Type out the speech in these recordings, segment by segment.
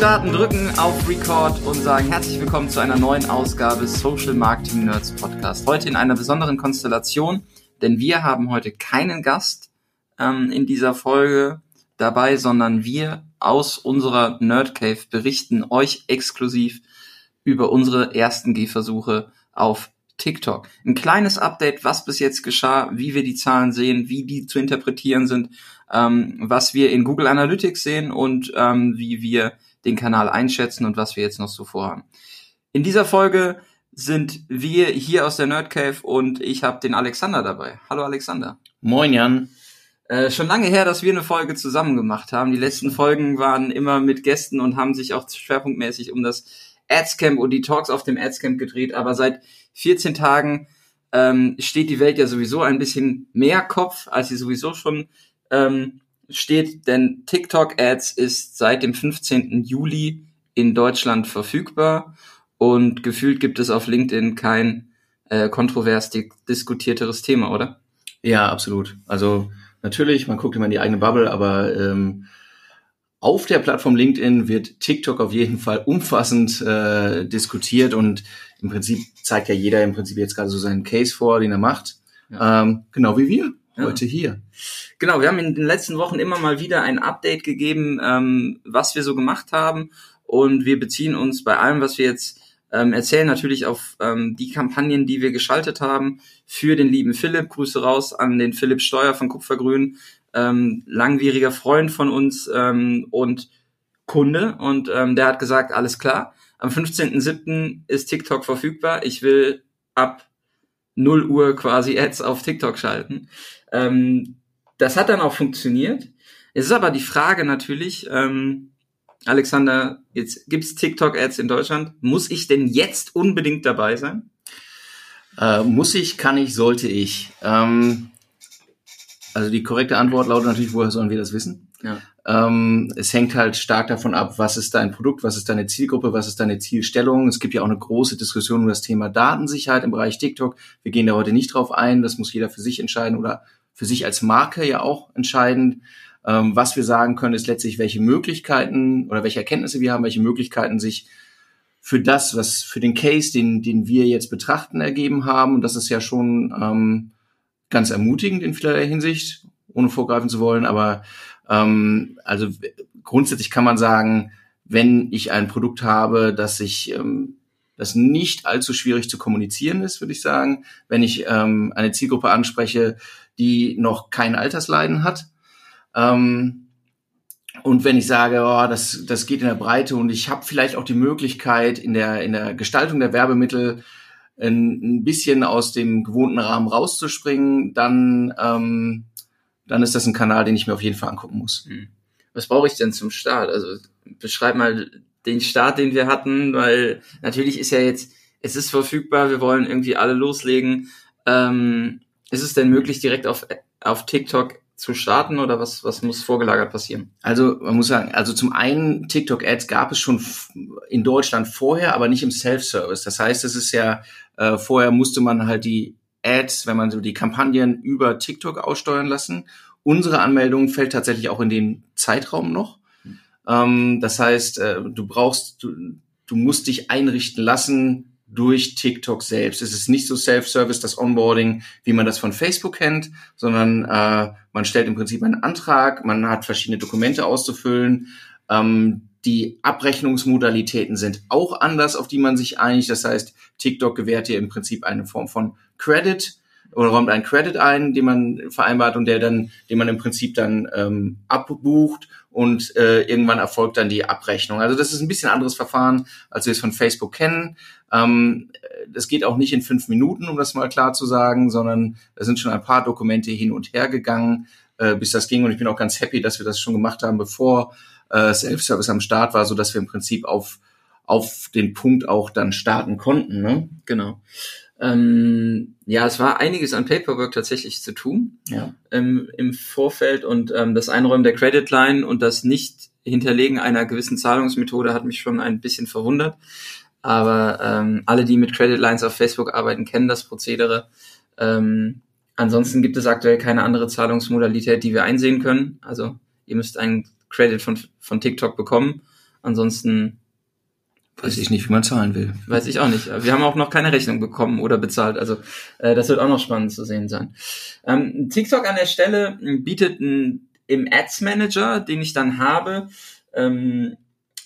Starten, drücken auf Record und sagen herzlich willkommen zu einer neuen Ausgabe Social Marketing Nerds Podcast. Heute in einer besonderen Konstellation, denn wir haben heute keinen Gast ähm, in dieser Folge dabei, sondern wir aus unserer Nerd Cave berichten euch exklusiv über unsere ersten Gehversuche auf TikTok. Ein kleines Update, was bis jetzt geschah, wie wir die Zahlen sehen, wie die zu interpretieren sind, ähm, was wir in Google Analytics sehen und ähm, wie wir den Kanal einschätzen und was wir jetzt noch so vorhaben. In dieser Folge sind wir hier aus der Nerd Cave und ich habe den Alexander dabei. Hallo Alexander. Moin Jan. Äh, schon lange her, dass wir eine Folge zusammen gemacht haben. Die letzten Folgen waren immer mit Gästen und haben sich auch schwerpunktmäßig um das Adscamp und die Talks auf dem Adscamp gedreht. Aber seit 14 Tagen ähm, steht die Welt ja sowieso ein bisschen mehr Kopf, als sie sowieso schon ähm, steht, denn TikTok Ads ist seit dem 15. Juli in Deutschland verfügbar und gefühlt gibt es auf LinkedIn kein äh, kontrovers diskutierteres Thema, oder? Ja, absolut. Also natürlich, man guckt immer in die eigene Bubble, aber ähm, auf der Plattform LinkedIn wird TikTok auf jeden Fall umfassend äh, diskutiert und im Prinzip zeigt ja jeder im Prinzip jetzt gerade so seinen Case vor, den er macht. Ja. Ähm, genau wie wir. Heute hier. Genau, wir haben in den letzten Wochen immer mal wieder ein Update gegeben, ähm, was wir so gemacht haben und wir beziehen uns bei allem, was wir jetzt ähm, erzählen, natürlich auf ähm, die Kampagnen, die wir geschaltet haben für den lieben Philipp. Grüße raus an den Philipp Steuer von Kupfergrün, ähm, langwieriger Freund von uns ähm, und Kunde und ähm, der hat gesagt, alles klar, am 15.07. ist TikTok verfügbar. Ich will ab 0 Uhr quasi Ads auf TikTok schalten. Ähm, das hat dann auch funktioniert. Es ist aber die Frage natürlich, ähm, Alexander, jetzt gibt's TikTok-Ads in Deutschland. Muss ich denn jetzt unbedingt dabei sein? Äh, muss ich, kann ich, sollte ich. Ähm, also die korrekte Antwort lautet natürlich, woher sollen wir das wissen? Ja. Ähm, es hängt halt stark davon ab, was ist dein Produkt, was ist deine Zielgruppe, was ist deine Zielstellung. Es gibt ja auch eine große Diskussion um das Thema Datensicherheit im Bereich TikTok. Wir gehen da heute nicht drauf ein, das muss jeder für sich entscheiden oder für sich als Marke ja auch entscheiden. Ähm, was wir sagen können, ist letztlich, welche Möglichkeiten oder welche Erkenntnisse wir haben, welche Möglichkeiten sich für das, was für den Case, den, den wir jetzt betrachten, ergeben haben. Und das ist ja schon ähm, ganz ermutigend in vielerlei Hinsicht, ohne vorgreifen zu wollen. Aber ähm, also grundsätzlich kann man sagen, wenn ich ein Produkt habe, das ich ähm, das nicht allzu schwierig zu kommunizieren ist, würde ich sagen. Wenn ich ähm, eine Zielgruppe anspreche, die noch kein Altersleiden hat. Ähm, und wenn ich sage, oh, das, das geht in der Breite und ich habe vielleicht auch die Möglichkeit, in der, in der Gestaltung der Werbemittel ein, ein bisschen aus dem gewohnten Rahmen rauszuspringen, dann, ähm, dann ist das ein Kanal, den ich mir auf jeden Fall angucken muss. Hm. Was brauche ich denn zum Start? Also beschreib mal den Start, den wir hatten, weil natürlich ist ja jetzt, es ist verfügbar, wir wollen irgendwie alle loslegen. Ähm, ist es denn möglich, direkt auf, auf TikTok zu starten oder was, was muss vorgelagert passieren? Also man muss sagen, also zum einen TikTok-Ads gab es schon in Deutschland vorher, aber nicht im Self-Service. Das heißt, es ist ja, äh, vorher musste man halt die Ads, wenn man so die Kampagnen über TikTok aussteuern lassen. Unsere Anmeldung fällt tatsächlich auch in den Zeitraum noch. Ähm, das heißt, äh, du brauchst, du, du musst dich einrichten lassen durch TikTok selbst. Es ist nicht so Self-Service, das Onboarding, wie man das von Facebook kennt, sondern äh, man stellt im Prinzip einen Antrag, man hat verschiedene Dokumente auszufüllen. Ähm, die Abrechnungsmodalitäten sind auch anders, auf die man sich einigt. Das heißt, TikTok gewährt dir im Prinzip eine Form von Credit oder räumt einen Credit ein, den man vereinbart und der dann, den man im Prinzip dann ähm, abbucht und äh, irgendwann erfolgt dann die Abrechnung. Also das ist ein bisschen anderes Verfahren, als wir es von Facebook kennen. Ähm, das geht auch nicht in fünf Minuten, um das mal klar zu sagen, sondern da sind schon ein paar Dokumente hin und her gegangen, äh, bis das ging. Und ich bin auch ganz happy, dass wir das schon gemacht haben, bevor äh, Self-Service am Start war, so dass wir im Prinzip auf auf den Punkt auch dann starten konnten. Ne? Genau. Ähm, ja, es war einiges an Paperwork tatsächlich zu tun ja. ähm, im Vorfeld und ähm, das Einräumen der Credit Line und das Nicht-Hinterlegen einer gewissen Zahlungsmethode hat mich schon ein bisschen verwundert. Aber ähm, alle, die mit Credit Lines auf Facebook arbeiten, kennen das Prozedere. Ähm, ansonsten gibt es aktuell keine andere Zahlungsmodalität, die wir einsehen können. Also ihr müsst einen Credit von, von TikTok bekommen Ansonsten Weiß ich nicht, wie man zahlen will. Weiß ich auch nicht. Wir haben auch noch keine Rechnung bekommen oder bezahlt. Also äh, das wird auch noch spannend zu sehen sein. Ähm, TikTok an der Stelle bietet ein, im Ads Manager, den ich dann habe, ähm,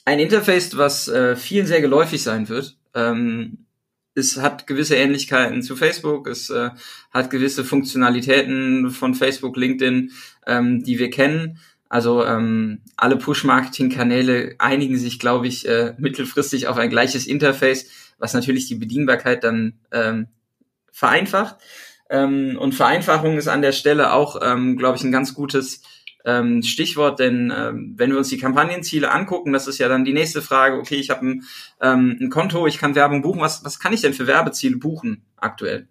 ein Interface, was äh, vielen sehr geläufig sein wird. Ähm, es hat gewisse Ähnlichkeiten zu Facebook, es äh, hat gewisse Funktionalitäten von Facebook, LinkedIn, ähm, die wir kennen. Also ähm, alle Push-Marketing-Kanäle einigen sich, glaube ich, äh, mittelfristig auf ein gleiches Interface, was natürlich die Bedienbarkeit dann ähm, vereinfacht. Ähm, und Vereinfachung ist an der Stelle auch, ähm, glaube ich, ein ganz gutes ähm, Stichwort, denn ähm, wenn wir uns die Kampagnenziele angucken, das ist ja dann die nächste Frage, okay, ich habe ein, ähm, ein Konto, ich kann Werbung buchen, was, was kann ich denn für Werbeziele buchen aktuell?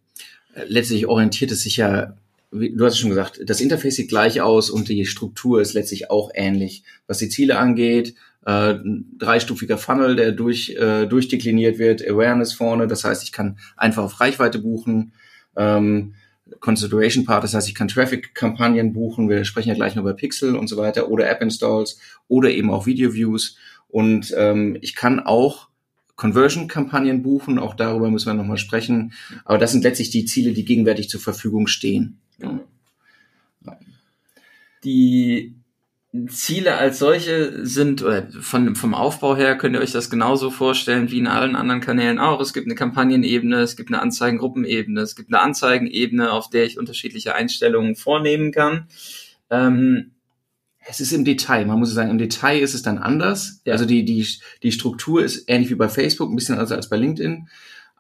Letztlich orientiert es sich ja, du hast es schon gesagt, das Interface sieht gleich aus und die Struktur ist letztlich auch ähnlich. Was die Ziele angeht, äh, dreistufiger Funnel, der durch, äh, durchdekliniert wird, Awareness vorne, das heißt, ich kann einfach auf Reichweite buchen. Ähm, Consideration Part, das heißt, ich kann Traffic-Kampagnen buchen, wir sprechen ja gleich noch über Pixel und so weiter, oder App-Installs oder eben auch Video-Views. Und ähm, ich kann auch Conversion-Kampagnen buchen, auch darüber müssen wir nochmal sprechen. Aber das sind letztlich die Ziele, die gegenwärtig zur Verfügung stehen. Ja. Die Ziele als solche sind, oder von, vom Aufbau her könnt ihr euch das genauso vorstellen wie in allen anderen Kanälen auch. Es gibt eine Kampagnenebene, es gibt eine Anzeigengruppenebene, es gibt eine Anzeigenebene, auf der ich unterschiedliche Einstellungen vornehmen kann. Ähm, es ist im Detail, man muss sagen, im Detail ist es dann anders. Ja. Also die, die, die Struktur ist ähnlich wie bei Facebook, ein bisschen anders als bei LinkedIn.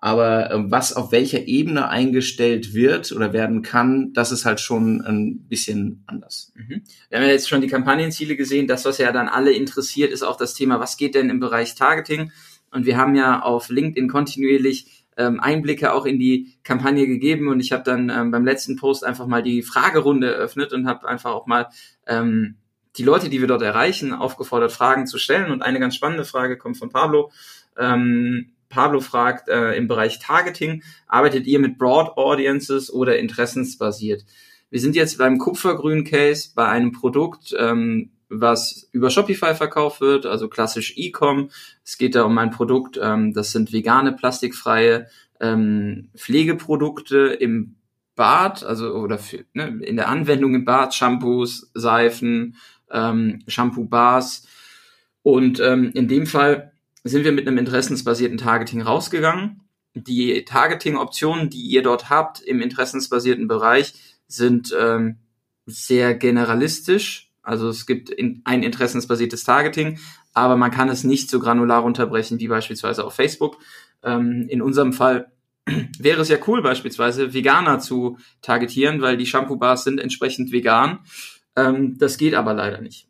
Aber äh, was auf welcher Ebene eingestellt wird oder werden kann, das ist halt schon ein bisschen anders. Mhm. Wir haben ja jetzt schon die Kampagnenziele gesehen. Das, was ja dann alle interessiert, ist auch das Thema, was geht denn im Bereich Targeting? Und wir haben ja auf LinkedIn kontinuierlich ähm, Einblicke auch in die Kampagne gegeben und ich habe dann ähm, beim letzten Post einfach mal die Fragerunde eröffnet und habe einfach auch mal ähm, die Leute, die wir dort erreichen, aufgefordert, Fragen zu stellen. Und eine ganz spannende Frage kommt von Pablo. Ähm, Pablo fragt, äh, im Bereich Targeting, arbeitet ihr mit Broad Audiences oder interessensbasiert? Wir sind jetzt beim kupfergrün Case bei einem Produkt, ähm, was über Shopify verkauft wird, also klassisch E-Com. Es geht da um ein Produkt, ähm, das sind vegane, plastikfreie ähm, Pflegeprodukte im Bad, also oder für, ne, in der Anwendung im Bad, Shampoos, Seifen, ähm, Shampoo-Bars. Und ähm, in dem Fall sind wir mit einem interessensbasierten Targeting rausgegangen. Die Targeting-Optionen, die ihr dort habt im interessensbasierten Bereich, sind ähm, sehr generalistisch. Also es gibt in, ein interessensbasiertes Targeting, aber man kann es nicht so granular runterbrechen wie beispielsweise auf Facebook. Ähm, in unserem Fall wäre es ja cool, beispielsweise Veganer zu targetieren, weil die Shampoo-Bars sind entsprechend vegan. Ähm, das geht aber leider nicht.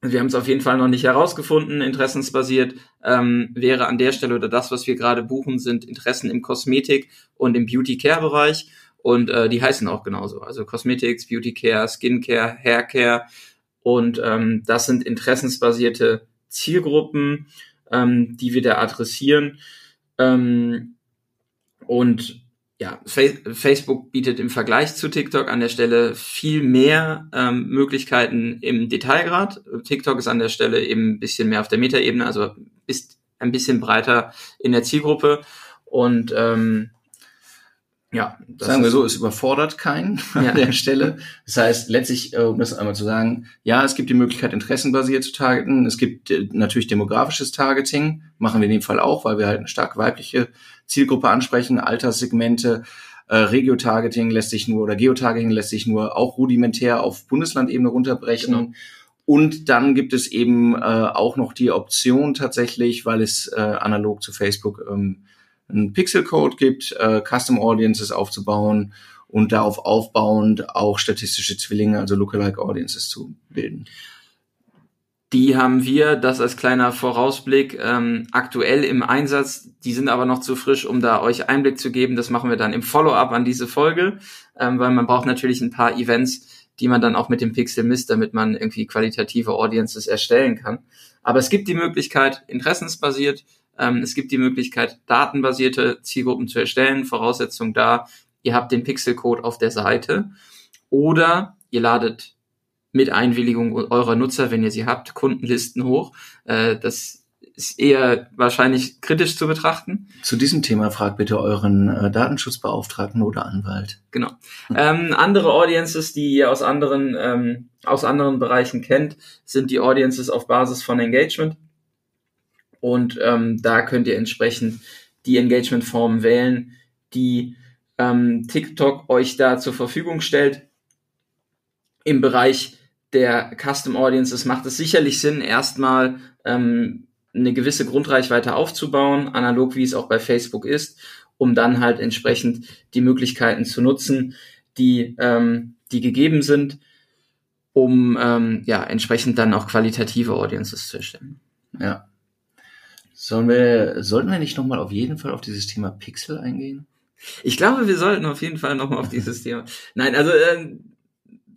Wir haben es auf jeden Fall noch nicht herausgefunden. Interessensbasiert ähm, wäre an der Stelle oder das, was wir gerade buchen, sind Interessen im Kosmetik und im Beauty Care Bereich. Und äh, die heißen auch genauso. Also Cosmetics, Beauty Care, Skin Care, Hair Care. Und ähm, das sind interessensbasierte Zielgruppen, ähm, die wir da adressieren. Ähm, und ja, Facebook bietet im Vergleich zu TikTok an der Stelle viel mehr ähm, Möglichkeiten im Detailgrad. TikTok ist an der Stelle eben ein bisschen mehr auf der Metaebene, also ist ein bisschen breiter in der Zielgruppe. Und ähm, ja, sagen wir so, es überfordert keinen an ja. der Stelle. Das heißt, letztlich, äh, um das einmal zu sagen, ja, es gibt die Möglichkeit, interessenbasiert zu targeten. Es gibt äh, natürlich demografisches Targeting, machen wir in dem Fall auch, weil wir halt eine stark weibliche Zielgruppe ansprechen, Alterssegmente. Äh, Regio-Targeting lässt sich nur oder Geotargeting lässt sich nur auch rudimentär auf Bundeslandebene runterbrechen. Genau. Und dann gibt es eben äh, auch noch die Option tatsächlich, weil es äh, analog zu Facebook ähm, einen Pixel-Code gibt, äh, Custom Audiences aufzubauen und darauf aufbauend auch statistische Zwillinge, also Lookalike Audiences zu bilden. Die haben wir, das als kleiner Vorausblick, ähm, aktuell im Einsatz. Die sind aber noch zu frisch, um da euch Einblick zu geben. Das machen wir dann im Follow-up an diese Folge, ähm, weil man braucht natürlich ein paar Events, die man dann auch mit dem Pixel misst, damit man irgendwie qualitative Audiences erstellen kann. Aber es gibt die Möglichkeit, interessensbasiert ähm, es gibt die Möglichkeit, datenbasierte Zielgruppen zu erstellen. Voraussetzung da, ihr habt den Pixelcode auf der Seite oder ihr ladet mit Einwilligung eurer Nutzer, wenn ihr sie habt, Kundenlisten hoch. Äh, das ist eher wahrscheinlich kritisch zu betrachten. Zu diesem Thema fragt bitte euren äh, Datenschutzbeauftragten oder Anwalt. Genau. Ähm, andere Audiences, die ihr aus anderen, ähm, aus anderen Bereichen kennt, sind die Audiences auf Basis von Engagement. Und ähm, da könnt ihr entsprechend die Engagement-Form wählen, die ähm, TikTok euch da zur Verfügung stellt. Im Bereich der Custom Audiences macht es sicherlich Sinn, erstmal ähm, eine gewisse Grundreichweite aufzubauen, analog wie es auch bei Facebook ist, um dann halt entsprechend die Möglichkeiten zu nutzen, die, ähm, die gegeben sind, um ähm, ja entsprechend dann auch qualitative Audiences zu erstellen. Ja. Sollen wir, sollten wir nicht nochmal auf jeden Fall auf dieses Thema Pixel eingehen? Ich glaube, wir sollten auf jeden Fall nochmal auf dieses Thema. Nein, also äh,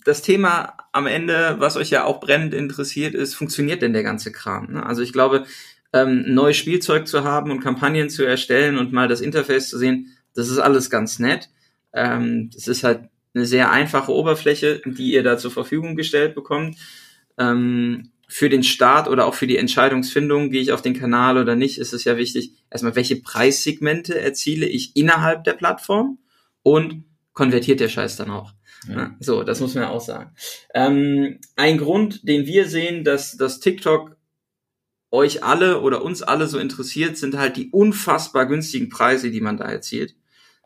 das Thema am Ende, was euch ja auch brennend interessiert, ist, funktioniert denn der ganze Kram? Ne? Also ich glaube, ähm, neues Spielzeug zu haben und Kampagnen zu erstellen und mal das Interface zu sehen, das ist alles ganz nett. Ähm, das ist halt eine sehr einfache Oberfläche, die ihr da zur Verfügung gestellt bekommt. Ähm, für den Start oder auch für die Entscheidungsfindung, gehe ich auf den Kanal oder nicht, ist es ja wichtig, erstmal, welche Preissegmente erziele ich innerhalb der Plattform und konvertiert der Scheiß dann auch. Ja. So, das muss man ja auch sagen. Ähm, ein Grund, den wir sehen, dass, dass TikTok euch alle oder uns alle so interessiert, sind halt die unfassbar günstigen Preise, die man da erzielt.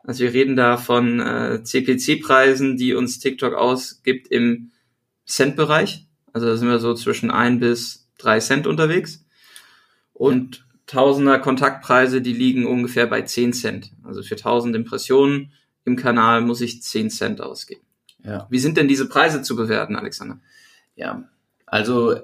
Also wir reden da von äh, CPC-Preisen, die uns TikTok ausgibt im Cent-Bereich. Also da sind wir so zwischen ein bis drei Cent unterwegs. Und Tausender Kontaktpreise, die liegen ungefähr bei zehn Cent. Also für tausend Impressionen im Kanal muss ich zehn Cent ausgeben. Ja. Wie sind denn diese Preise zu bewerten, Alexander? Ja, also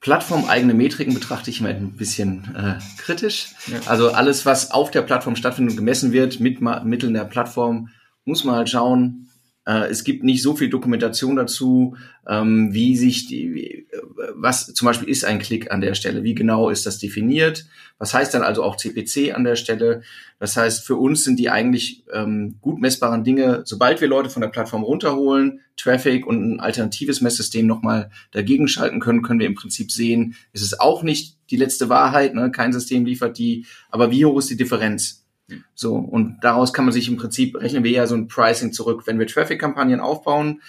plattformeigene Metriken betrachte ich immer ein bisschen äh, kritisch. Ja. Also alles, was auf der Plattform stattfindet und gemessen wird mit Mitteln der Plattform, muss man halt schauen, es gibt nicht so viel Dokumentation dazu, ähm, wie sich die, wie, was zum Beispiel ist ein Klick an der Stelle, wie genau ist das definiert, was heißt dann also auch CPC an der Stelle. Das heißt, für uns sind die eigentlich ähm, gut messbaren Dinge, sobald wir Leute von der Plattform runterholen, Traffic und ein alternatives Messsystem nochmal dagegen schalten können, können wir im Prinzip sehen, es ist auch nicht die letzte Wahrheit, ne? kein System liefert die, aber wie hoch ist die Differenz? So, und daraus kann man sich im Prinzip, rechnen wir ja so ein Pricing zurück. Wenn wir Traffic-Kampagnen aufbauen,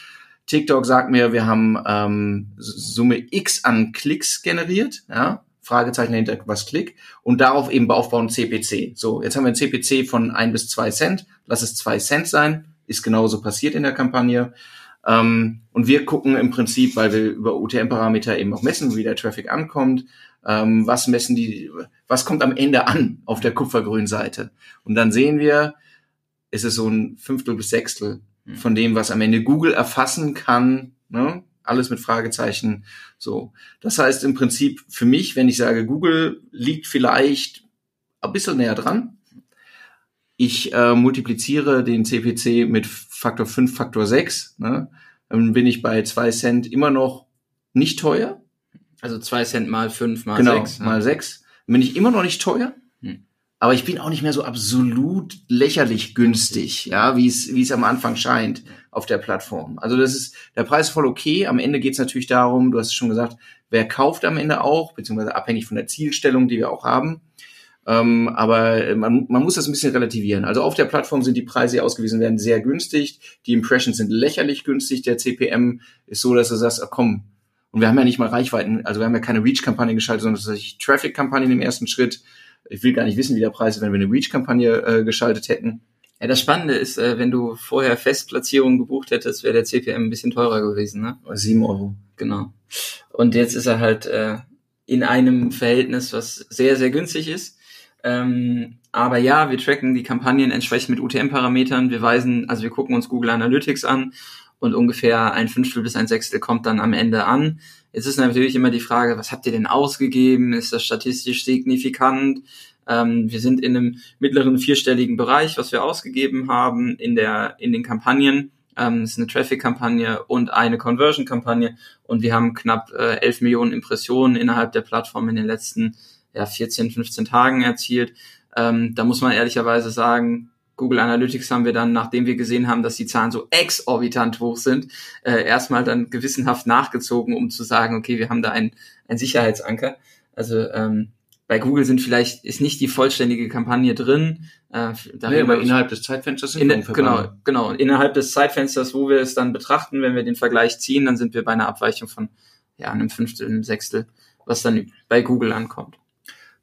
TikTok sagt mir, wir haben ähm, Summe X an Klicks generiert, ja, Fragezeichen hinter was Klick, und darauf eben aufbauen CPC. So, jetzt haben wir ein CPC von ein bis zwei Cent, lass es zwei Cent sein, ist genauso passiert in der Kampagne. Ähm, und wir gucken im Prinzip, weil wir über UTM-Parameter eben auch messen, wie der Traffic ankommt, ähm, was messen die, was kommt am Ende an auf der kupfergrünen Seite. Und dann sehen wir, ist es so ein Fünftel bis Sechstel hm. von dem, was am Ende Google erfassen kann, ne? alles mit Fragezeichen. So, das heißt im Prinzip für mich, wenn ich sage, Google liegt vielleicht ein bisschen näher dran. Ich äh, multipliziere den CPC mit Faktor 5, Faktor 6, ne? dann bin ich bei zwei Cent immer noch nicht teuer. Also zwei Cent mal fünf mal genau, sechs. Mal sechs. Bin ich immer noch nicht teuer, hm. aber ich bin auch nicht mehr so absolut lächerlich günstig, ja, wie es wie es am Anfang scheint auf der Plattform. Also das ist der Preis ist voll okay. Am Ende geht es natürlich darum, du hast es schon gesagt, wer kauft am Ende auch, beziehungsweise abhängig von der Zielstellung, die wir auch haben. Ähm, aber man, man muss das ein bisschen relativieren. Also auf der Plattform sind die Preise, die ausgewiesen werden, sehr günstig. Die Impressions sind lächerlich günstig. Der CPM ist so, dass du sagst, ach komm, und wir haben ja nicht mal Reichweiten, also wir haben ja keine Reach-Kampagne geschaltet, sondern tatsächlich Traffic-Kampagnen im ersten Schritt. Ich will gar nicht wissen, wie der Preis ist, wenn wir eine Reach-Kampagne äh, geschaltet hätten. Ja, das Spannende ist, äh, wenn du vorher Festplatzierungen gebucht hättest, wäre der CPM ein bisschen teurer gewesen, ne? Sieben Euro. Genau. Und jetzt ist er halt äh, in einem Verhältnis, was sehr, sehr günstig ist. Ähm, aber ja, wir tracken die Kampagnen entsprechend mit UTM-Parametern. Wir weisen, also wir gucken uns Google Analytics an und ungefähr ein Fünftel bis ein Sechstel kommt dann am Ende an. Jetzt ist natürlich immer die Frage, was habt ihr denn ausgegeben? Ist das statistisch signifikant? Ähm, wir sind in einem mittleren vierstelligen Bereich, was wir ausgegeben haben in der in den Kampagnen. Ähm, ist eine Traffic-Kampagne und eine Conversion-Kampagne und wir haben knapp äh, 11 Millionen Impressionen innerhalb der Plattform in den letzten ja, 14, 15 Tagen erzielt. Ähm, da muss man ehrlicherweise sagen, Google Analytics haben wir dann, nachdem wir gesehen haben, dass die Zahlen so exorbitant hoch sind, äh, erstmal dann gewissenhaft nachgezogen, um zu sagen, okay, wir haben da einen, einen Sicherheitsanker. Also ähm, bei Google sind vielleicht ist nicht die vollständige Kampagne drin. Äh, nee, aber innerhalb des Zeitfensters sind in, Genau, genau. Innerhalb des Zeitfensters, wo wir es dann betrachten, wenn wir den Vergleich ziehen, dann sind wir bei einer Abweichung von ja einem Fünftel, einem Sechstel, was dann bei Google ankommt.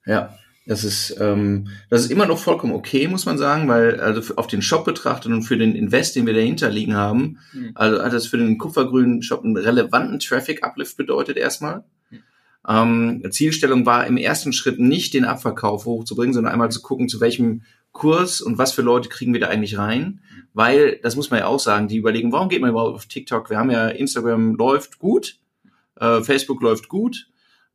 Ja, das ist, ähm, das ist immer noch vollkommen okay, muss man sagen, weil also auf den Shop betrachtet und für den Invest, den wir dahinter liegen haben, mhm. also hat das für den kupfergrünen Shop einen relevanten Traffic-Uplift bedeutet erstmal. Mhm. Ähm, Zielstellung war im ersten Schritt nicht den Abverkauf hochzubringen, sondern einmal zu gucken, zu welchem Kurs und was für Leute kriegen wir da eigentlich rein. Weil, das muss man ja auch sagen, die überlegen, warum geht man überhaupt auf TikTok? Wir haben ja Instagram läuft gut, äh, Facebook läuft gut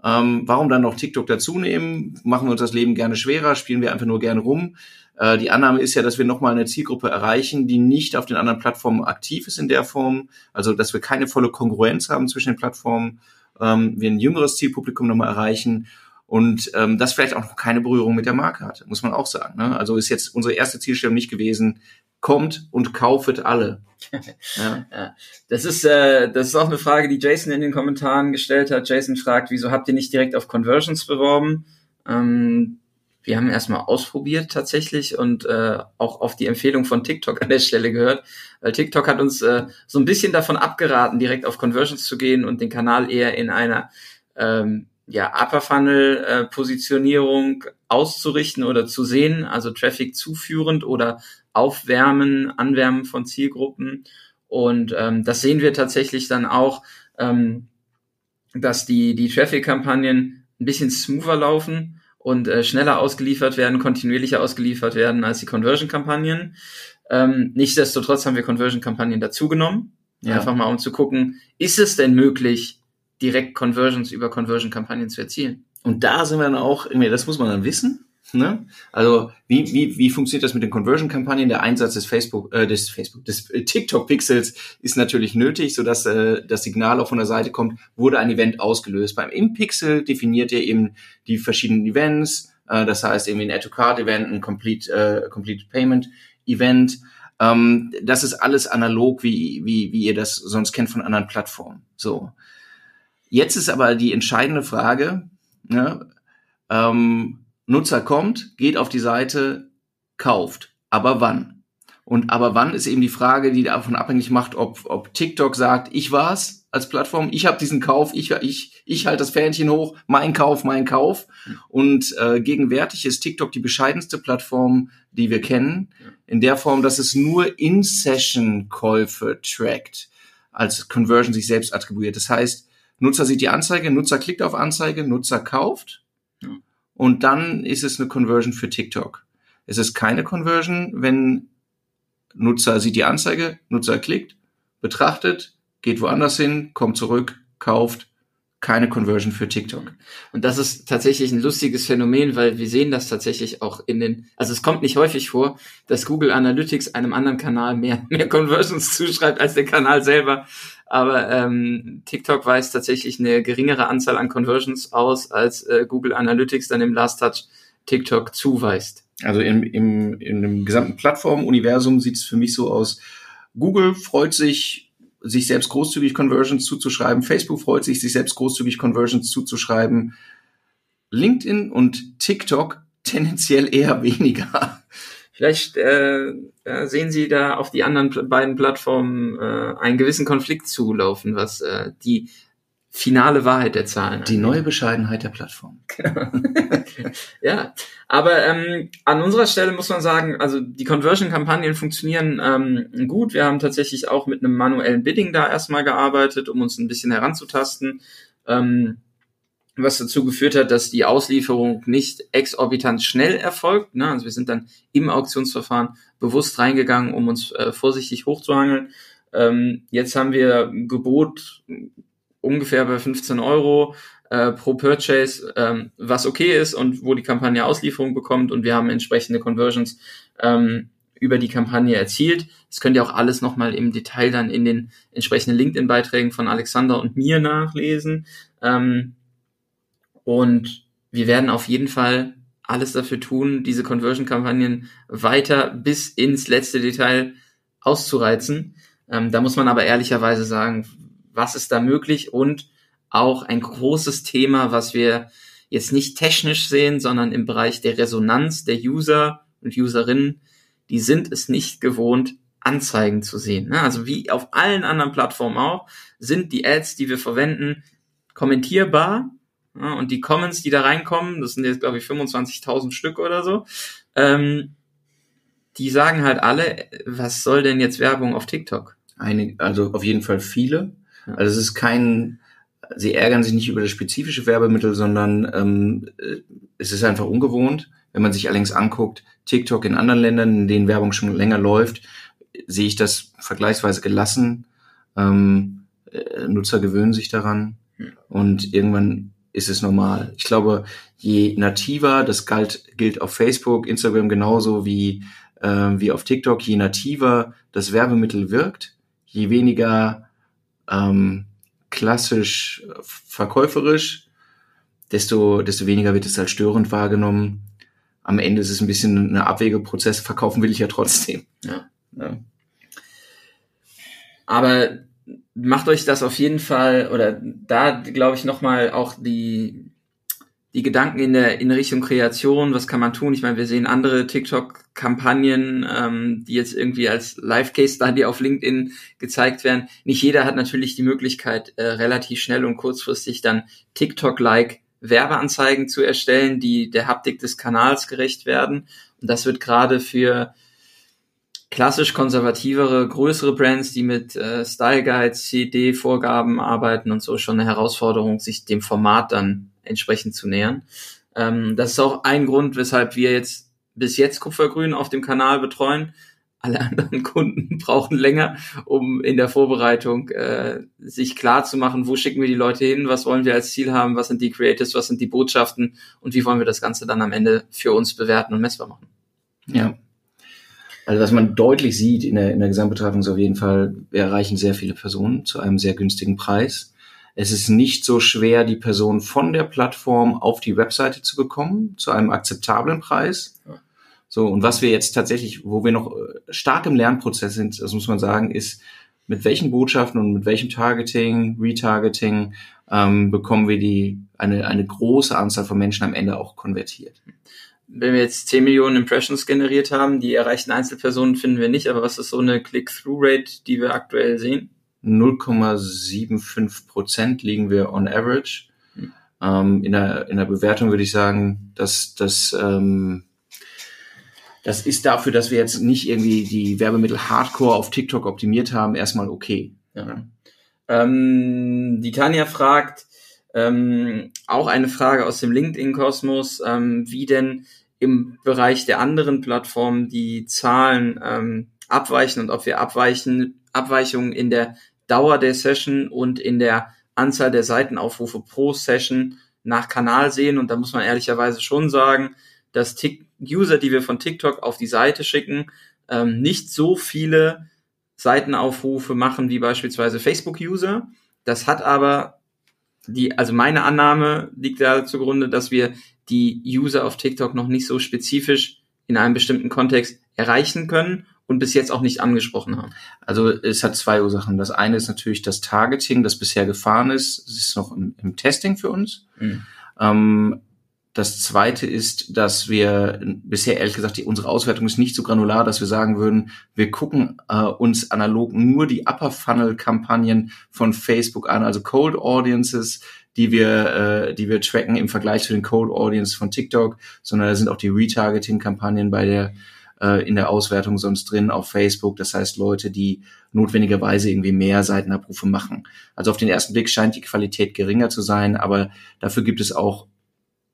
ähm, warum dann noch TikTok dazu nehmen? Machen wir uns das Leben gerne schwerer? Spielen wir einfach nur gerne rum? Äh, die Annahme ist ja, dass wir nochmal eine Zielgruppe erreichen, die nicht auf den anderen Plattformen aktiv ist in der Form. Also, dass wir keine volle Kongruenz haben zwischen den Plattformen. Ähm, wir ein jüngeres Zielpublikum nochmal erreichen und ähm, das vielleicht auch noch keine Berührung mit der Marke hat, muss man auch sagen. Ne? Also ist jetzt unsere erste Zielstellung nicht gewesen, kommt und kaufet alle. ja. ja. Das ist äh, das ist auch eine Frage, die Jason in den Kommentaren gestellt hat. Jason fragt, wieso habt ihr nicht direkt auf Conversions beworben? Ähm, wir haben erstmal ausprobiert tatsächlich und äh, auch auf die Empfehlung von TikTok an der Stelle gehört, weil TikTok hat uns äh, so ein bisschen davon abgeraten, direkt auf Conversions zu gehen und den Kanal eher in einer ähm, ja, Upper Funnel äh, Positionierung auszurichten oder zu sehen, also Traffic zuführend oder Aufwärmen, Anwärmen von Zielgruppen. Und ähm, das sehen wir tatsächlich dann auch, ähm, dass die, die Traffic-Kampagnen ein bisschen smoother laufen und äh, schneller ausgeliefert werden, kontinuierlicher ausgeliefert werden als die Conversion-Kampagnen. Ähm, nichtsdestotrotz haben wir Conversion-Kampagnen dazugenommen. Ja. Einfach mal um zu gucken, ist es denn möglich, direkt Conversions über Conversion-Kampagnen zu erzielen? Und da sind wir dann auch, das muss man dann wissen. Ne? Also wie, wie, wie funktioniert das mit den Conversion-Kampagnen? Der Einsatz des Facebook, äh, des Facebook, des äh, TikTok-Pixels ist natürlich nötig, sodass äh, das Signal auch von der Seite kommt, wurde ein Event ausgelöst. Beim Im-Pixel definiert ihr eben die verschiedenen Events, äh, das heißt irgendwie ein Add-to-Card-Event, ein Complete, äh, Complete Payment-Event. Ähm, das ist alles analog, wie, wie, wie ihr das sonst kennt von anderen Plattformen. So. Jetzt ist aber die entscheidende Frage, ne, ähm, Nutzer kommt, geht auf die Seite, kauft. Aber wann? Und aber wann ist eben die Frage, die davon abhängig macht, ob, ob TikTok sagt, ich war's als Plattform, ich habe diesen Kauf, ich, ich, ich halte das Fähnchen hoch, mein Kauf, mein Kauf. Und äh, gegenwärtig ist TikTok die bescheidenste Plattform, die wir kennen, in der Form, dass es nur In-Session-Käufe trackt, als Conversion sich selbst attribuiert. Das heißt, Nutzer sieht die Anzeige, Nutzer klickt auf Anzeige, Nutzer kauft und dann ist es eine Conversion für TikTok. Es ist keine Conversion, wenn Nutzer sieht die Anzeige, Nutzer klickt, betrachtet, geht woanders hin, kommt zurück, kauft, keine Conversion für TikTok. Und das ist tatsächlich ein lustiges Phänomen, weil wir sehen das tatsächlich auch in den, also es kommt nicht häufig vor, dass Google Analytics einem anderen Kanal mehr, mehr Conversions zuschreibt als der Kanal selber. Aber ähm, TikTok weist tatsächlich eine geringere Anzahl an Conversions aus, als äh, Google Analytics dann im Last Touch TikTok zuweist. Also im, im, in dem gesamten Plattformuniversum sieht es für mich so aus, Google freut sich sich selbst großzügig Conversions zuzuschreiben. Facebook freut sich, sich selbst großzügig Conversions zuzuschreiben. LinkedIn und TikTok tendenziell eher weniger. Vielleicht äh, sehen Sie da auf die anderen beiden Plattformen äh, einen gewissen Konflikt zulaufen, was äh, die finale Wahrheit der Zahlen. Die neue Bescheidenheit der Plattform. Genau. ja, aber ähm, an unserer Stelle muss man sagen, also die Conversion-Kampagnen funktionieren ähm, gut. Wir haben tatsächlich auch mit einem manuellen Bidding da erstmal gearbeitet, um uns ein bisschen heranzutasten. Ähm, was dazu geführt hat, dass die Auslieferung nicht exorbitant schnell erfolgt. Ne? Also wir sind dann im Auktionsverfahren bewusst reingegangen, um uns äh, vorsichtig hochzuhangeln. Ähm, jetzt haben wir Gebot ungefähr bei 15 Euro äh, pro Purchase, ähm, was okay ist und wo die Kampagne Auslieferung bekommt und wir haben entsprechende Conversions ähm, über die Kampagne erzielt. Das könnt ihr auch alles nochmal im Detail dann in den entsprechenden LinkedIn-Beiträgen von Alexander und mir nachlesen. Ähm, und wir werden auf jeden Fall alles dafür tun, diese Conversion-Kampagnen weiter bis ins letzte Detail auszureizen. Ähm, da muss man aber ehrlicherweise sagen, was ist da möglich und auch ein großes Thema, was wir jetzt nicht technisch sehen, sondern im Bereich der Resonanz der User und Userinnen, die sind es nicht gewohnt, Anzeigen zu sehen. Ne? Also wie auf allen anderen Plattformen auch, sind die Ads, die wir verwenden, kommentierbar. Und die Comments, die da reinkommen, das sind jetzt, glaube ich, 25.000 Stück oder so, ähm, die sagen halt alle, was soll denn jetzt Werbung auf TikTok? Eine, also auf jeden Fall viele. Also es ist kein, sie ärgern sich nicht über das spezifische Werbemittel, sondern ähm, es ist einfach ungewohnt. Wenn man sich allerdings anguckt, TikTok in anderen Ländern, in denen Werbung schon länger läuft, sehe ich das vergleichsweise gelassen. Ähm, äh, Nutzer gewöhnen sich daran und irgendwann ist es normal. Ich glaube, je nativer, das galt, gilt auf Facebook, Instagram genauso wie, äh, wie auf TikTok, je nativer das Werbemittel wirkt, je weniger ähm, klassisch verkäuferisch, desto, desto weniger wird es als störend wahrgenommen. Am Ende ist es ein bisschen ein Abwegeprozess. Verkaufen will ich ja trotzdem. Ja. ja. Aber macht euch das auf jeden Fall, oder da glaube ich nochmal auch die, die Gedanken in der in Richtung Kreation, was kann man tun? Ich meine, wir sehen andere TikTok-Kampagnen, ähm, die jetzt irgendwie als Live-Case-Study auf LinkedIn gezeigt werden. Nicht jeder hat natürlich die Möglichkeit, äh, relativ schnell und kurzfristig dann TikTok-like Werbeanzeigen zu erstellen, die der Haptik des Kanals gerecht werden. Und das wird gerade für klassisch konservativere, größere Brands, die mit äh, Style Guides, CD-Vorgaben arbeiten und so schon eine Herausforderung, sich dem Format dann entsprechend zu nähern. Ähm, das ist auch ein Grund, weshalb wir jetzt bis jetzt Kupfergrün auf dem Kanal betreuen. Alle anderen Kunden brauchen länger, um in der Vorbereitung äh, sich klar zu machen, wo schicken wir die Leute hin, was wollen wir als Ziel haben, was sind die Creatives, was sind die Botschaften und wie wollen wir das Ganze dann am Ende für uns bewerten und messbar machen. Ja, also was man deutlich sieht in der, in der Gesamtbetrachtung ist auf jeden Fall, wir erreichen sehr viele Personen zu einem sehr günstigen Preis. Es ist nicht so schwer, die Person von der Plattform auf die Webseite zu bekommen, zu einem akzeptablen Preis. So, und was wir jetzt tatsächlich, wo wir noch äh, stark im Lernprozess sind, das muss man sagen, ist, mit welchen Botschaften und mit welchem Targeting, Retargeting ähm, bekommen wir die eine, eine große Anzahl von Menschen am Ende auch konvertiert wenn wir jetzt 10 Millionen Impressions generiert haben, die erreichten Einzelpersonen finden wir nicht, aber was ist so eine Click-Through-Rate, die wir aktuell sehen? 0,75 Prozent liegen wir on average. Hm. Ähm, in, der, in der Bewertung würde ich sagen, dass das ähm, das ist dafür, dass wir jetzt nicht irgendwie die Werbemittel Hardcore auf TikTok optimiert haben, erstmal okay. Ja. Ähm, die Tanja fragt, ähm, auch eine Frage aus dem LinkedIn-Kosmos, ähm, wie denn im Bereich der anderen Plattformen die Zahlen ähm, abweichen und ob wir abweichen, Abweichungen in der Dauer der Session und in der Anzahl der Seitenaufrufe pro Session nach Kanal sehen. Und da muss man ehrlicherweise schon sagen, dass Tick User, die wir von TikTok auf die Seite schicken, ähm, nicht so viele Seitenaufrufe machen wie beispielsweise Facebook-User. Das hat aber die, also meine Annahme liegt da zugrunde, dass wir die User auf TikTok noch nicht so spezifisch in einem bestimmten Kontext erreichen können und bis jetzt auch nicht angesprochen haben. Also es hat zwei Ursachen. Das eine ist natürlich das Targeting, das bisher gefahren ist. Es ist noch im, im Testing für uns. Mhm. Ähm, das zweite ist, dass wir bisher ehrlich gesagt, die, unsere Auswertung ist nicht so granular, dass wir sagen würden, wir gucken äh, uns analog nur die Upper Funnel Kampagnen von Facebook an, also Cold Audiences, die wir, äh, die wir tracken im Vergleich zu den Cold Audiences von TikTok, sondern da sind auch die Retargeting Kampagnen bei der äh, in der Auswertung sonst drin auf Facebook. Das heißt Leute, die notwendigerweise irgendwie mehr Seitenabrufe machen. Also auf den ersten Blick scheint die Qualität geringer zu sein, aber dafür gibt es auch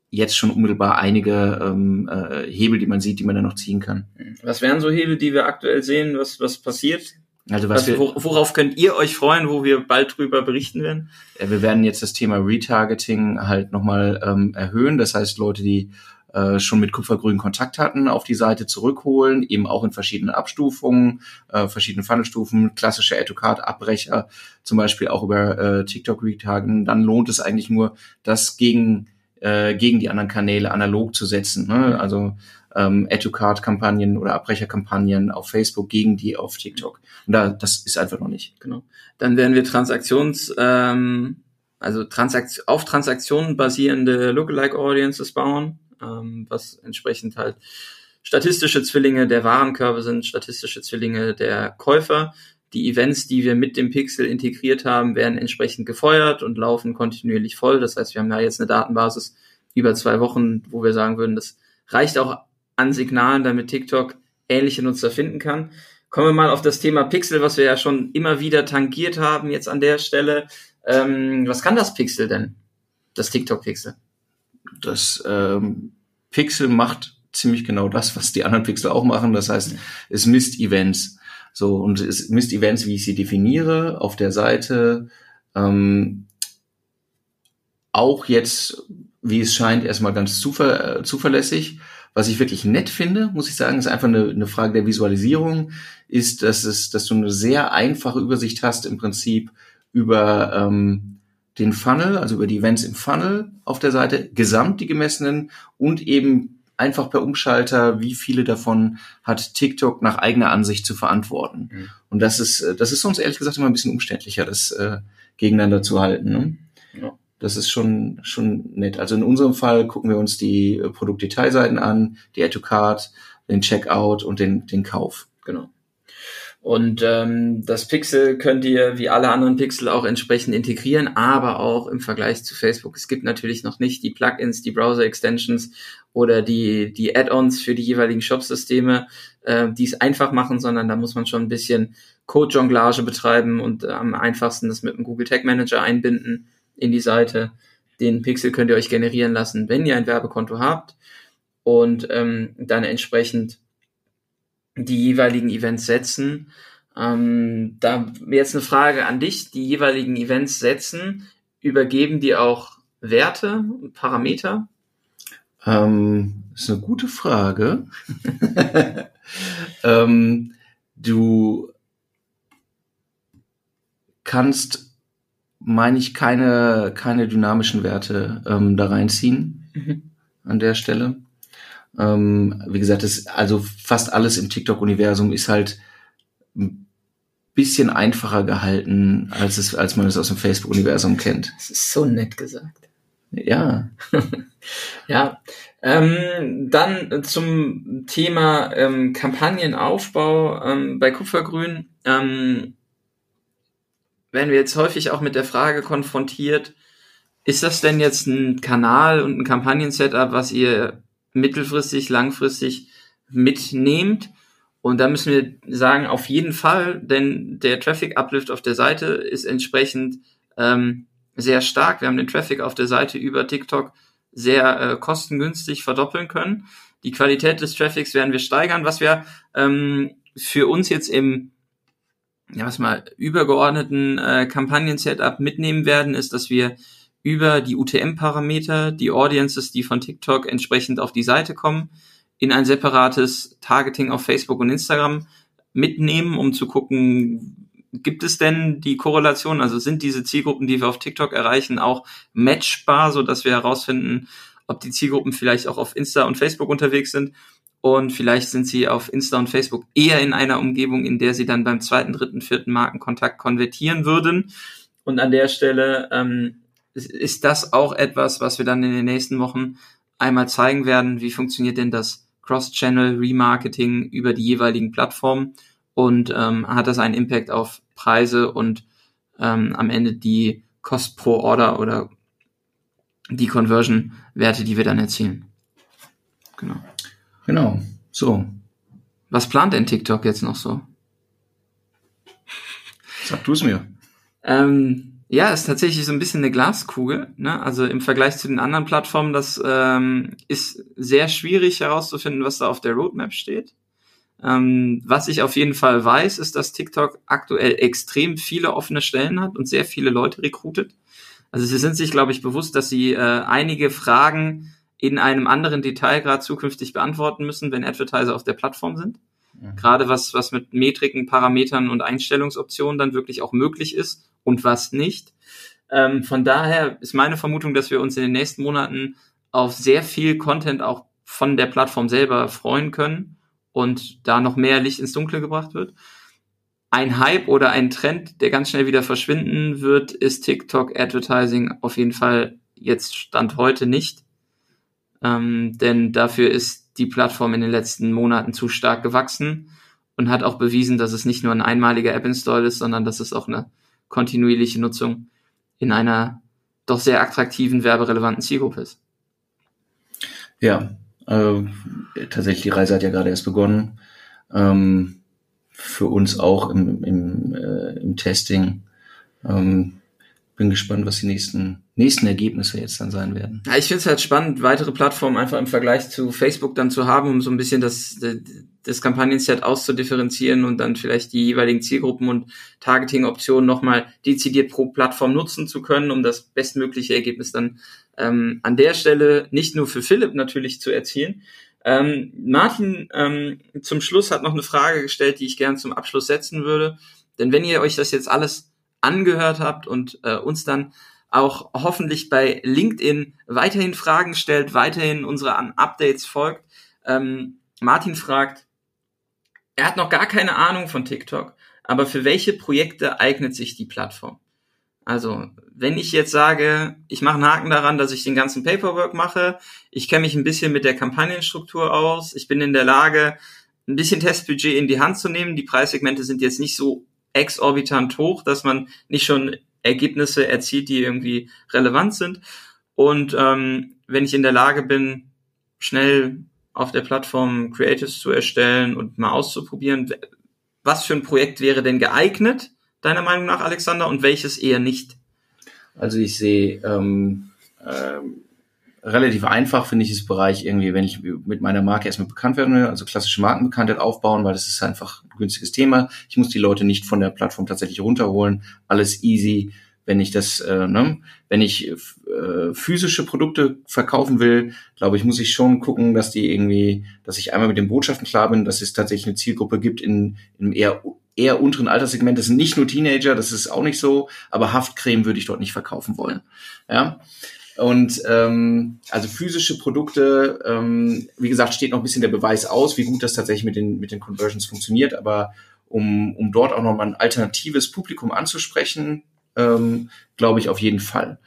jetzt schon unmittelbar einige ähm, äh, Hebel, die man sieht, die man dann noch ziehen kann. Was wären so Hebel, die wir aktuell sehen? Was, was passiert? Also was, was wir, worauf könnt ihr euch freuen, wo wir bald drüber berichten werden? Wir werden jetzt das Thema Retargeting halt nochmal ähm, erhöhen. Das heißt, Leute, die äh, schon mit Kupfergrün Kontakt hatten, auf die Seite zurückholen, eben auch in verschiedenen Abstufungen, äh, verschiedenen Funnelstufen, klassische Add-to-Card-Abbrecher, zum Beispiel auch über äh, TikTok retargeten. Dann lohnt es eigentlich nur, das gegen äh, gegen die anderen Kanäle analog zu setzen. Ne? Also ähm, Educard-Kampagnen oder Abbrecherkampagnen auf Facebook gegen die auf TikTok. Und da, das ist einfach noch nicht. Genau. Dann werden wir Transaktions, ähm, also Transakt auf Transaktionen basierende Lookalike Audiences bauen, ähm, was entsprechend halt statistische Zwillinge der Warenkörbe sind, statistische Zwillinge der Käufer. Die Events, die wir mit dem Pixel integriert haben, werden entsprechend gefeuert und laufen kontinuierlich voll. Das heißt, wir haben ja jetzt eine Datenbasis über zwei Wochen, wo wir sagen würden, das reicht auch an Signalen, damit TikTok ähnliche Nutzer finden kann. Kommen wir mal auf das Thema Pixel, was wir ja schon immer wieder tangiert haben jetzt an der Stelle. Ähm, was kann das Pixel denn? Das TikTok-Pixel? Das ähm, Pixel macht ziemlich genau das, was die anderen Pixel auch machen. Das heißt, es misst Events. So, und es misst Events, wie ich sie definiere, auf der Seite. Ähm, auch jetzt, wie es scheint, erstmal ganz zuver zuverlässig. Was ich wirklich nett finde, muss ich sagen, ist einfach eine, eine Frage der Visualisierung, ist, dass es, dass du eine sehr einfache Übersicht hast im Prinzip über ähm, den Funnel, also über die Events im Funnel auf der Seite, gesamt die gemessenen und eben einfach per Umschalter, wie viele davon hat TikTok nach eigener Ansicht zu verantworten. Mhm. Und das ist, das ist uns ehrlich gesagt immer ein bisschen umständlicher, das äh, gegeneinander zu halten. Ne? Das ist schon, schon nett. Also in unserem Fall gucken wir uns die äh, Produktdetailseiten an, die Add to Card, den Checkout und den, den Kauf. Genau. Und ähm, das Pixel könnt ihr wie alle anderen Pixel auch entsprechend integrieren, aber auch im Vergleich zu Facebook. Es gibt natürlich noch nicht die Plugins, die Browser-Extensions oder die, die Add-ons für die jeweiligen Shop-Systeme, äh, die es einfach machen, sondern da muss man schon ein bisschen Code-Jonglage betreiben und äh, am einfachsten das mit dem Google Tag Manager einbinden in die Seite. Den Pixel könnt ihr euch generieren lassen, wenn ihr ein Werbekonto habt und ähm, dann entsprechend die jeweiligen Events setzen. Ähm, da jetzt eine Frage an dich. Die jeweiligen Events setzen, übergeben die auch Werte, Parameter? Ähm, ist eine gute Frage. ähm, du kannst meine ich, keine, keine dynamischen Werte ähm, da reinziehen mhm. an der Stelle. Ähm, wie gesagt, das, also fast alles im TikTok-Universum ist halt ein bisschen einfacher gehalten, als es, als man es aus dem Facebook-Universum kennt. Das ist so nett gesagt. Ja. ja. Ähm, dann zum Thema ähm, Kampagnenaufbau ähm, bei Kupfergrün. Ähm, werden wir jetzt häufig auch mit der Frage konfrontiert, ist das denn jetzt ein Kanal und ein Kampagnen-Setup, was ihr mittelfristig, langfristig mitnehmt? Und da müssen wir sagen, auf jeden Fall, denn der Traffic-Uplift auf der Seite ist entsprechend ähm, sehr stark. Wir haben den Traffic auf der Seite über TikTok sehr äh, kostengünstig verdoppeln können. Die Qualität des Traffics werden wir steigern. Was wir ähm, für uns jetzt im ja, was mal übergeordneten äh, Kampagnen-Setup mitnehmen werden, ist, dass wir über die UTM-Parameter die Audiences, die von TikTok entsprechend auf die Seite kommen, in ein separates Targeting auf Facebook und Instagram mitnehmen, um zu gucken, gibt es denn die Korrelation, also sind diese Zielgruppen, die wir auf TikTok erreichen, auch matchbar, so dass wir herausfinden, ob die Zielgruppen vielleicht auch auf Insta und Facebook unterwegs sind und vielleicht sind sie auf Insta und Facebook eher in einer Umgebung, in der sie dann beim zweiten, dritten, vierten Markenkontakt konvertieren würden. Und an der Stelle ähm, ist das auch etwas, was wir dann in den nächsten Wochen einmal zeigen werden. Wie funktioniert denn das Cross-Channel Remarketing über die jeweiligen Plattformen und ähm, hat das einen Impact auf Preise und ähm, am Ende die Cost pro Order oder die Conversion-Werte, die wir dann erzielen. Genau. Genau, so. Was plant denn TikTok jetzt noch so? Sag du es mir. Ähm, ja, ist tatsächlich so ein bisschen eine Glaskugel. Ne? Also im Vergleich zu den anderen Plattformen, das ähm, ist sehr schwierig herauszufinden, was da auf der Roadmap steht. Ähm, was ich auf jeden Fall weiß, ist, dass TikTok aktuell extrem viele offene Stellen hat und sehr viele Leute rekrutet. Also sie sind sich, glaube ich, bewusst, dass sie äh, einige Fragen in einem anderen Detailgrad zukünftig beantworten müssen, wenn Advertiser auf der Plattform sind. Mhm. Gerade was, was mit Metriken, Parametern und Einstellungsoptionen dann wirklich auch möglich ist und was nicht. Ähm, von daher ist meine Vermutung, dass wir uns in den nächsten Monaten auf sehr viel Content auch von der Plattform selber freuen können und da noch mehr Licht ins Dunkle gebracht wird. Ein Hype oder ein Trend, der ganz schnell wieder verschwinden wird, ist TikTok Advertising auf jeden Fall jetzt Stand heute nicht. Ähm, denn dafür ist die Plattform in den letzten Monaten zu stark gewachsen und hat auch bewiesen, dass es nicht nur ein einmaliger App-Install ist, sondern dass es auch eine kontinuierliche Nutzung in einer doch sehr attraktiven, werberelevanten Zielgruppe ist. Ja, äh, tatsächlich, die Reise hat ja gerade erst begonnen. Ähm, für uns auch im, im, äh, im Testing. Ähm, bin gespannt, was die nächsten, nächsten Ergebnisse jetzt dann sein werden. Ja, ich finde es halt spannend, weitere Plattformen einfach im Vergleich zu Facebook dann zu haben, um so ein bisschen das, das Kampagnenset auszudifferenzieren und dann vielleicht die jeweiligen Zielgruppen und Targeting-Optionen nochmal dezidiert pro Plattform nutzen zu können, um das bestmögliche Ergebnis dann ähm, an der Stelle nicht nur für Philipp natürlich zu erzielen. Ähm, Martin ähm, zum Schluss hat noch eine Frage gestellt, die ich gern zum Abschluss setzen würde. Denn wenn ihr euch das jetzt alles angehört habt und äh, uns dann auch hoffentlich bei LinkedIn weiterhin Fragen stellt, weiterhin unsere Updates folgt. Ähm, Martin fragt, er hat noch gar keine Ahnung von TikTok, aber für welche Projekte eignet sich die Plattform? Also, wenn ich jetzt sage, ich mache einen Haken daran, dass ich den ganzen Paperwork mache, ich kenne mich ein bisschen mit der Kampagnenstruktur aus, ich bin in der Lage, ein bisschen Testbudget in die Hand zu nehmen. Die Preissegmente sind jetzt nicht so exorbitant hoch, dass man nicht schon Ergebnisse erzielt, die irgendwie relevant sind. Und ähm, wenn ich in der Lage bin, schnell auf der Plattform Creatives zu erstellen und mal auszuprobieren, was für ein Projekt wäre denn geeignet, deiner Meinung nach, Alexander, und welches eher nicht? Also ich sehe ähm, ähm, relativ einfach, finde ich, das Bereich irgendwie, wenn ich mit meiner Marke erstmal bekannt werden will, also klassische Markenbekanntheit aufbauen, weil das ist einfach ein günstiges Thema. Ich muss die Leute nicht von der Plattform tatsächlich runterholen. Alles easy. Wenn ich das, äh, ne, wenn ich äh, physische Produkte verkaufen will, glaube ich, muss ich schon gucken, dass die irgendwie, dass ich einmal mit den Botschaften klar bin, dass es tatsächlich eine Zielgruppe gibt in, in eher eher unteren Alterssegment. Das sind nicht nur Teenager, das ist auch nicht so, aber Haftcreme würde ich dort nicht verkaufen wollen. Ja. Und ähm, also physische Produkte, ähm, wie gesagt, steht noch ein bisschen der Beweis aus, wie gut das tatsächlich mit den, mit den Conversions funktioniert. Aber um, um dort auch nochmal ein alternatives Publikum anzusprechen, ähm, glaube ich auf jeden Fall.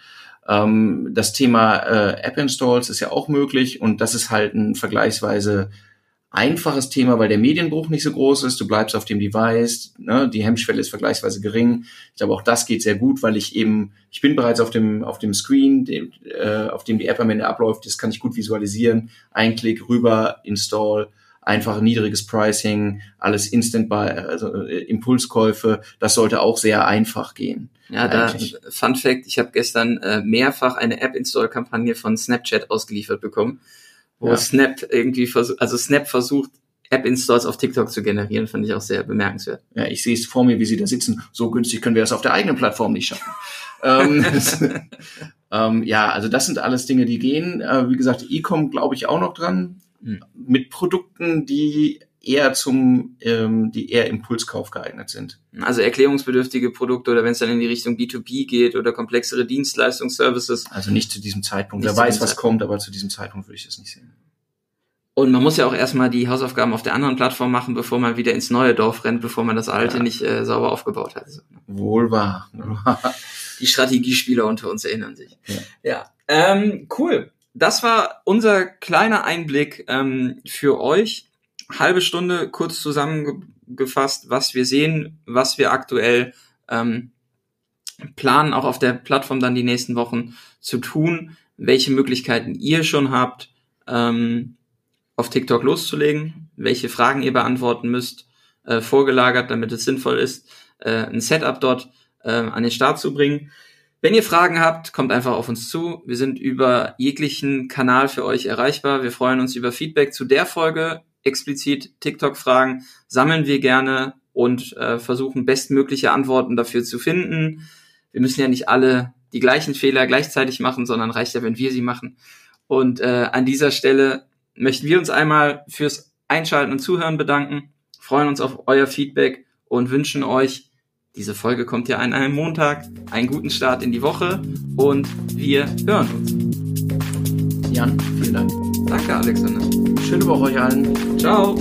Ähm, das Thema äh, App-Installs ist ja auch möglich und das ist halt ein vergleichsweise einfaches Thema, weil der Medienbruch nicht so groß ist. Du bleibst auf dem Device, ne? die Hemmschwelle ist vergleichsweise gering. Ich glaube, auch das geht sehr gut, weil ich eben, ich bin bereits auf dem auf dem Screen, dem, äh, auf dem die App am Ende abläuft. Das kann ich gut visualisieren. Ein Klick rüber, Install, einfach niedriges Pricing, alles Instant bei, also äh, Impulskäufe. Das sollte auch sehr einfach gehen. Ja, da Fun Fact: Ich habe gestern äh, mehrfach eine App-Install-Kampagne von Snapchat ausgeliefert bekommen wo ja. Snap irgendwie versucht, also Snap versucht, App-Installs auf TikTok zu generieren, fand ich auch sehr bemerkenswert. Ja, ich sehe es vor mir, wie sie da sitzen. So günstig können wir das auf der eigenen Plattform nicht schaffen. ähm, ähm, ja, also das sind alles Dinge, die gehen. Äh, wie gesagt, E-Com glaube ich auch noch dran. Mhm. Mit Produkten, die eher zum, ähm, die eher Impulskauf geeignet sind. Also erklärungsbedürftige Produkte oder wenn es dann in die Richtung B2B geht oder komplexere Dienstleistungsservices. Also nicht zu diesem Zeitpunkt. Wer weiß, was Zeitpunkt. kommt, aber zu diesem Zeitpunkt würde ich das nicht sehen. Und man muss ja auch erstmal die Hausaufgaben auf der anderen Plattform machen, bevor man wieder ins neue Dorf rennt, bevor man das alte ja. nicht äh, sauber aufgebaut hat. Wohl wahr. Die Strategiespieler unter uns erinnern sich. Ja, ja. Ähm, cool. Das war unser kleiner Einblick ähm, für euch halbe Stunde kurz zusammengefasst, was wir sehen, was wir aktuell ähm, planen, auch auf der Plattform dann die nächsten Wochen zu tun, welche Möglichkeiten ihr schon habt, ähm, auf TikTok loszulegen, welche Fragen ihr beantworten müsst, äh, vorgelagert, damit es sinnvoll ist, äh, ein Setup dort äh, an den Start zu bringen. Wenn ihr Fragen habt, kommt einfach auf uns zu. Wir sind über jeglichen Kanal für euch erreichbar. Wir freuen uns über Feedback zu der Folge, explizit TikTok-Fragen sammeln wir gerne und äh, versuchen bestmögliche Antworten dafür zu finden. Wir müssen ja nicht alle die gleichen Fehler gleichzeitig machen, sondern reicht ja, wenn wir sie machen. Und äh, an dieser Stelle möchten wir uns einmal fürs Einschalten und Zuhören bedanken, freuen uns auf euer Feedback und wünschen euch, diese Folge kommt ja an einem Montag, einen guten Start in die Woche und wir hören uns. Jan, vielen Dank. Danke, Alexander. Schöne Woche euch allen. Ciao.